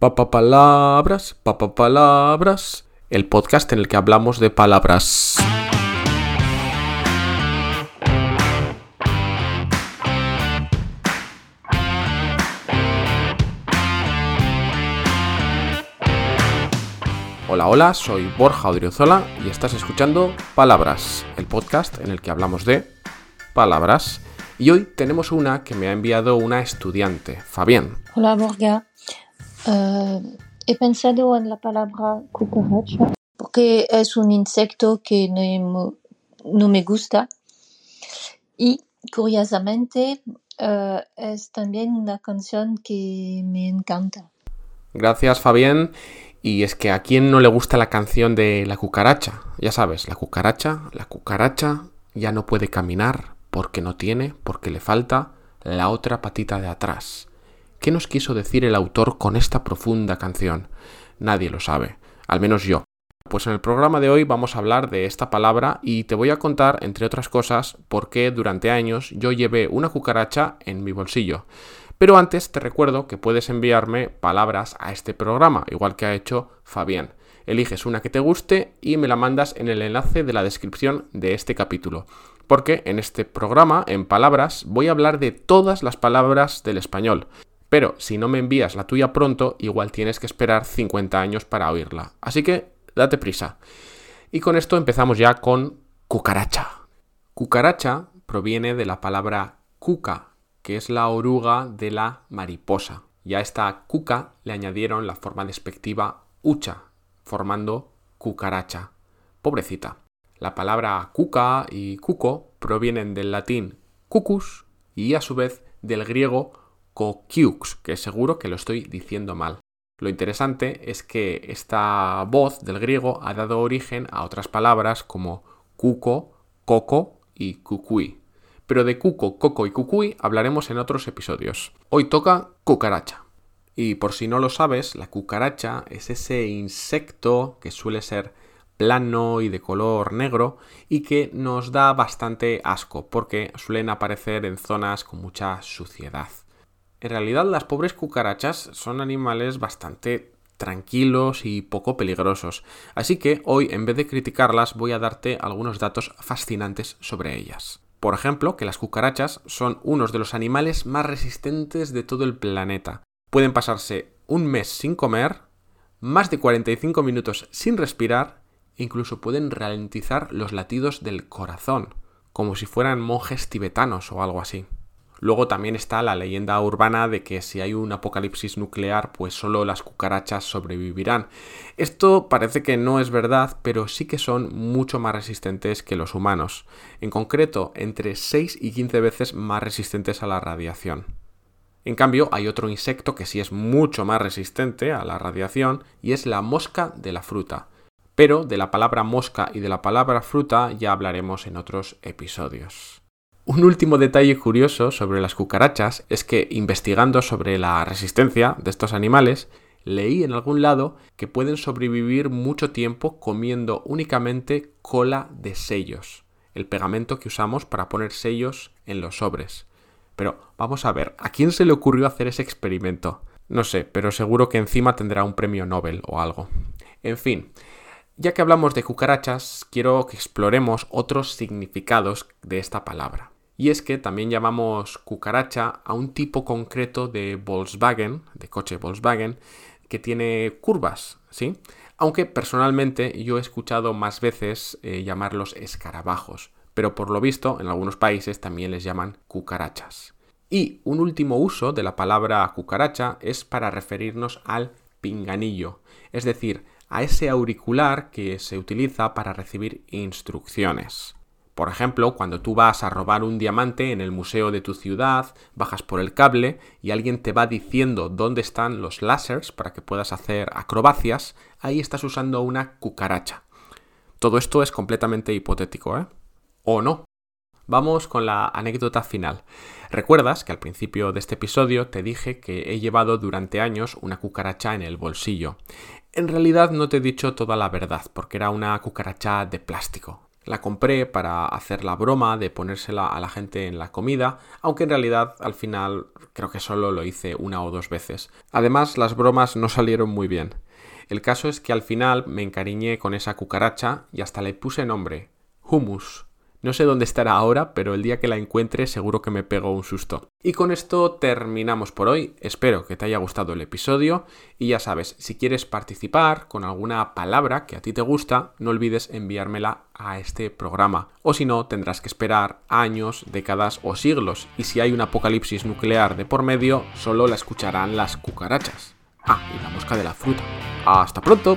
Papa Palabras, Papa Palabras, el podcast en el que hablamos de palabras. Hola, hola, soy Borja Odriozola y estás escuchando Palabras, el podcast en el que hablamos de palabras. Y hoy tenemos una que me ha enviado una estudiante, Fabián. Hola Borja, Uh, he pensado en la palabra cucaracha porque es un insecto que no, me gusta y curiosamente uh, es también una canción que me encanta. Gracias Fabián. Y es que a quién no le gusta la canción de la cucaracha. Ya sabes, la cucaracha, la cucaracha ya no puede caminar porque no tiene, porque le falta la otra patita de atrás. ¿Qué nos quiso decir el autor con esta profunda canción? Nadie lo sabe, al menos yo. Pues en el programa de hoy vamos a hablar de esta palabra y te voy a contar, entre otras cosas, por qué durante años yo llevé una cucaracha en mi bolsillo. Pero antes te recuerdo que puedes enviarme palabras a este programa, igual que ha hecho Fabián. Eliges una que te guste y me la mandas en el enlace de la descripción de este capítulo. Porque en este programa, en palabras, voy a hablar de todas las palabras del español. Pero si no me envías la tuya pronto, igual tienes que esperar 50 años para oírla. Así que date prisa. Y con esto empezamos ya con cucaracha. Cucaracha proviene de la palabra cuca, que es la oruga de la mariposa. Y a esta cuca le añadieron la forma despectiva ucha, formando cucaracha. Pobrecita. La palabra cuca y cuco provienen del latín cucus y a su vez del griego Coquiux, que seguro que lo estoy diciendo mal. Lo interesante es que esta voz del griego ha dado origen a otras palabras como cuco, coco y cucuy. Pero de cuco, coco y cucuy hablaremos en otros episodios. Hoy toca cucaracha. Y por si no lo sabes, la cucaracha es ese insecto que suele ser plano y de color negro y que nos da bastante asco porque suelen aparecer en zonas con mucha suciedad. En realidad las pobres cucarachas son animales bastante tranquilos y poco peligrosos, así que hoy en vez de criticarlas voy a darte algunos datos fascinantes sobre ellas. Por ejemplo, que las cucarachas son unos de los animales más resistentes de todo el planeta. Pueden pasarse un mes sin comer, más de 45 minutos sin respirar, e incluso pueden ralentizar los latidos del corazón, como si fueran monjes tibetanos o algo así. Luego también está la leyenda urbana de que si hay un apocalipsis nuclear, pues solo las cucarachas sobrevivirán. Esto parece que no es verdad, pero sí que son mucho más resistentes que los humanos. En concreto, entre 6 y 15 veces más resistentes a la radiación. En cambio, hay otro insecto que sí es mucho más resistente a la radiación y es la mosca de la fruta. Pero de la palabra mosca y de la palabra fruta ya hablaremos en otros episodios. Un último detalle curioso sobre las cucarachas es que investigando sobre la resistencia de estos animales, leí en algún lado que pueden sobrevivir mucho tiempo comiendo únicamente cola de sellos, el pegamento que usamos para poner sellos en los sobres. Pero vamos a ver, ¿a quién se le ocurrió hacer ese experimento? No sé, pero seguro que encima tendrá un premio Nobel o algo. En fin, ya que hablamos de cucarachas, quiero que exploremos otros significados de esta palabra. Y es que también llamamos cucaracha a un tipo concreto de Volkswagen, de coche Volkswagen, que tiene curvas, ¿sí? Aunque personalmente yo he escuchado más veces eh, llamarlos escarabajos, pero por lo visto en algunos países también les llaman cucarachas. Y un último uso de la palabra cucaracha es para referirnos al pinganillo, es decir, a ese auricular que se utiliza para recibir instrucciones. Por ejemplo, cuando tú vas a robar un diamante en el museo de tu ciudad, bajas por el cable y alguien te va diciendo dónde están los láseres para que puedas hacer acrobacias, ahí estás usando una cucaracha. Todo esto es completamente hipotético, ¿eh? ¿O no? Vamos con la anécdota final. ¿Recuerdas que al principio de este episodio te dije que he llevado durante años una cucaracha en el bolsillo? En realidad no te he dicho toda la verdad, porque era una cucaracha de plástico, la compré para hacer la broma de ponérsela a la gente en la comida, aunque en realidad al final creo que solo lo hice una o dos veces. Además, las bromas no salieron muy bien. El caso es que al final me encariñé con esa cucaracha y hasta le puse nombre, Humus. No sé dónde estará ahora, pero el día que la encuentre seguro que me pego un susto. Y con esto terminamos por hoy. Espero que te haya gustado el episodio y ya sabes, si quieres participar con alguna palabra que a ti te gusta, no olvides enviármela a este programa. O si no, tendrás que esperar años, décadas o siglos. Y si hay un apocalipsis nuclear de por medio, solo la escucharán las cucarachas. Ah, y la mosca de la fruta. Hasta pronto.